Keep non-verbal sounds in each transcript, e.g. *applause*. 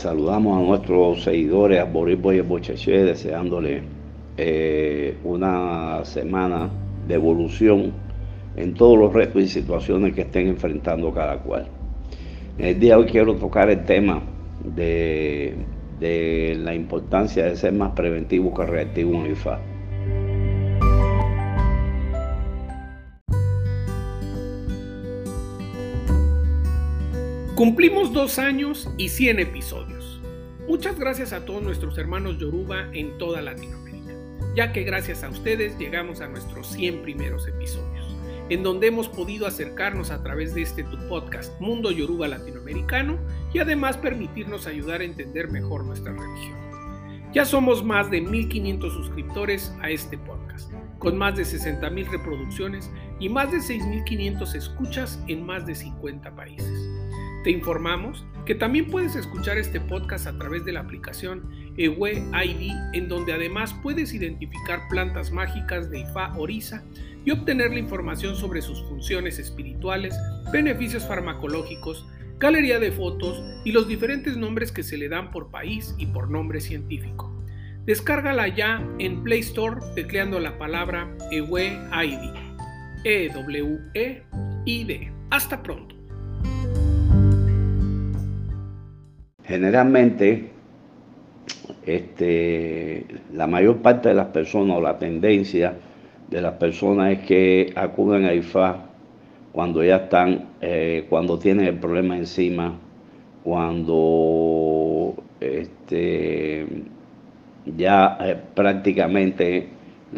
Saludamos a nuestros seguidores, a Boris Boye Bocheche, deseándole eh, una semana de evolución en todos los retos y situaciones que estén enfrentando cada cual. En el día de hoy quiero tocar el tema de, la importancia de ser más preventivo que reactivo en el IFA. Cumplimos dos años y 100 episodios. Muchas gracias a todos nuestros hermanos Yoruba en toda Latinoamérica, ya que gracias a ustedes llegamos a nuestros 100 primeros episodios, en donde hemos podido acercarnos a través de este tu podcast Mundo Yoruba Latinoamericano y además permitirnos ayudar a entender mejor nuestra religión. Ya somos más de 1500 suscriptores a este podcast, con más de 60.000 reproducciones y más de 6.500 escuchas en más de 50 países. Te informamos que también puedes escuchar este podcast a través de la aplicación Ewe ID, en donde además puedes identificar plantas mágicas de Ifa Orisa y obtener la información sobre sus funciones espirituales, beneficios farmacológicos, galería de fotos y los diferentes nombres que se le dan por país y por nombre científico. Descárgala ya en Play Store tecleando la palabra Ewe ID. E-W-E-I-D. Hasta pronto. Generalmente, este, la mayor parte de las personas o la tendencia de las personas es que acuden a IFA cuando ya están, eh, cuando tienen el problema encima, cuando este, ya eh, prácticamente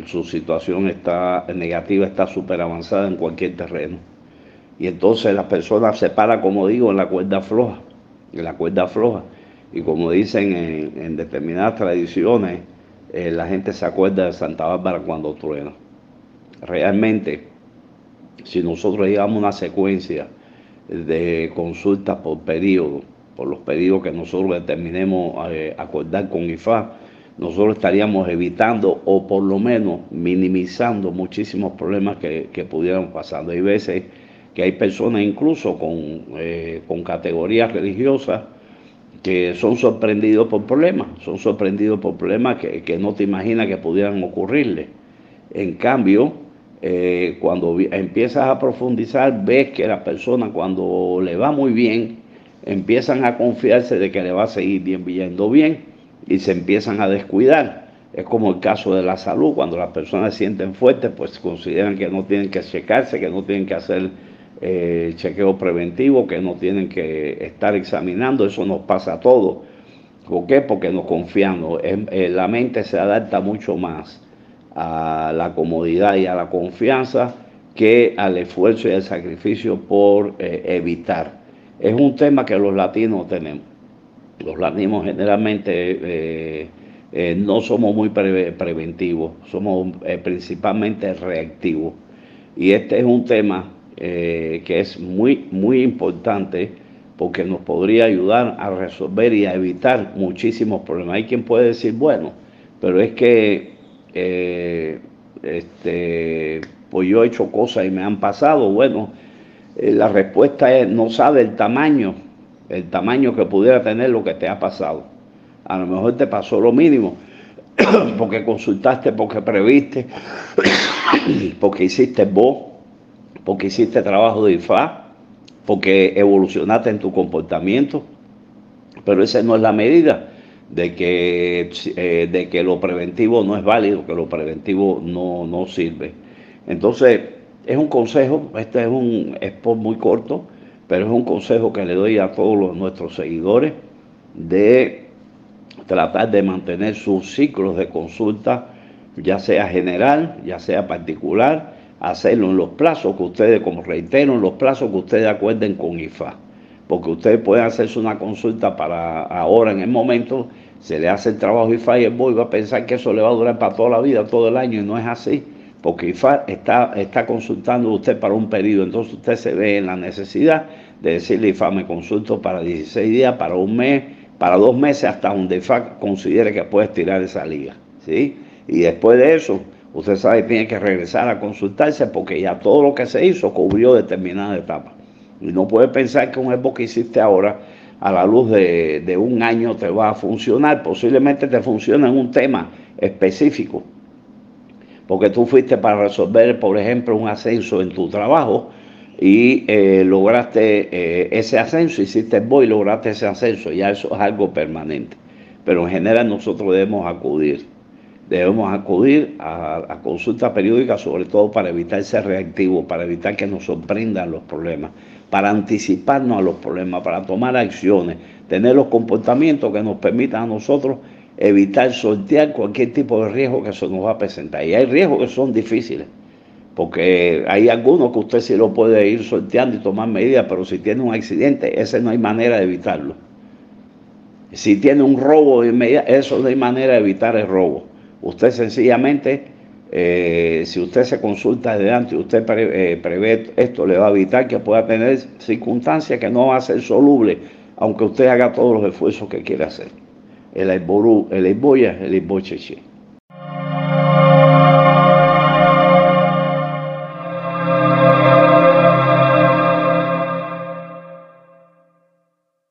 su situación está negativa, está súper avanzada en cualquier terreno. Y entonces las personas se paran, como digo, en la cuerda floja la cuerda floja. Y como dicen en, determinadas tradiciones, eh, la gente se acuerda de Santa Bárbara cuando truena. Realmente, si nosotros llevamos una secuencia de consultas por periodo, por los periodos que nosotros determinemos eh, acordar con IFA, nosotros estaríamos evitando o por lo menos minimizando muchísimos problemas que, que pudieran pasar. Hay veces que hay personas incluso con, eh, con categorías religiosas que son sorprendidos por problemas, son sorprendidos por problemas que, no te imaginas que pudieran ocurrirle. En cambio, eh, cuando empiezas a profundizar, ves que la persona cuando le va muy bien, empiezan a confiarse de que le va a seguir bien, yendo bien y se empiezan a descuidar. Es como el caso de la salud, cuando las personas se sienten fuertes, pues consideran que no tienen que checarse, que no tienen que hacer eh, chequeo preventivo que no tienen que estar examinando, eso nos pasa a todos. ¿Por qué? Porque nos confiamos. Eh, la mente se adapta mucho más a la comodidad y a la confianza que al esfuerzo y al sacrificio por eh, evitar. Es un tema que los latinos tenemos. Los latinos generalmente no somos muy preventivos, somos principalmente reactivos. Y este es un tema eh, que es muy, muy importante porque nos podría ayudar a resolver y a evitar muchísimos problemas. Hay quien puede decir, bueno, pero es que eh, este, pues yo he hecho cosas y me han pasado. Bueno, eh, la respuesta es, no sabe el tamaño, el tamaño que pudiera tener lo que te ha pasado. A lo mejor te pasó lo mínimo, *coughs* porque consultaste, porque previste, *coughs* porque hiciste vos porque hiciste trabajo de IFA, porque evolucionaste en tu comportamiento, pero esa no es la medida de que, eh, de que lo preventivo no es válido, que lo preventivo no, no sirve. Entonces, es un consejo, este es un spot muy corto, pero es un consejo que le doy a todos nuestros seguidores de tratar de mantener sus ciclos de consulta, ya sea general, ya sea particular, hacerlo en los plazos que ustedes, como reitero, en los plazos que ustedes acuerden con IFA. Porque ustedes pueden hacerse una consulta para ahora, en el momento, se le hace el trabajo IFA y el boy va a pensar que eso le va a durar para toda la vida, todo el año, y no es así. Porque IFA está, está consultando usted para un periodo, entonces usted se ve en la necesidad de decirle IFA me consulto para 16 días, para un mes, para dos meses, hasta donde IFA considere que puede estirar esa liga. ¿sí? Y después de eso, usted sabe tiene que regresar a consultarse porque ya todo lo que se hizo cubrió determinada etapa. Y no puede pensar que un evo que hiciste ahora a la luz de, un año te va a funcionar, posiblemente te funcione en un tema específico, porque tú fuiste para resolver, por ejemplo, un ascenso en tu trabajo y eh, lograste eh, ese ascenso, hiciste el y lograste ese ascenso, ya eso es algo permanente. Pero en general nosotros debemos acudir, debemos acudir a, a consultas periódicas, sobre todo para evitar ser reactivos, para evitar que nos sorprendan los problemas para anticiparnos a los problemas, para tomar acciones, tener los comportamientos que nos permitan a nosotros evitar sortear cualquier tipo de riesgo que se nos va a presentar. Y hay riesgos que son difíciles, porque hay algunos que usted sí lo puede ir sorteando y tomar medidas, pero si tiene un accidente, ese no hay manera de evitarlo. Si tiene un robo, eso no hay manera de evitar el robo. Usted sencillamente eh, si usted se consulta adelante y usted eh, prevé esto, le va a evitar que pueda tener circunstancias que no va a ser soluble, aunque usted haga todos los esfuerzos que quiera hacer. El Aiboru, el Aiboya, el Aibocheche.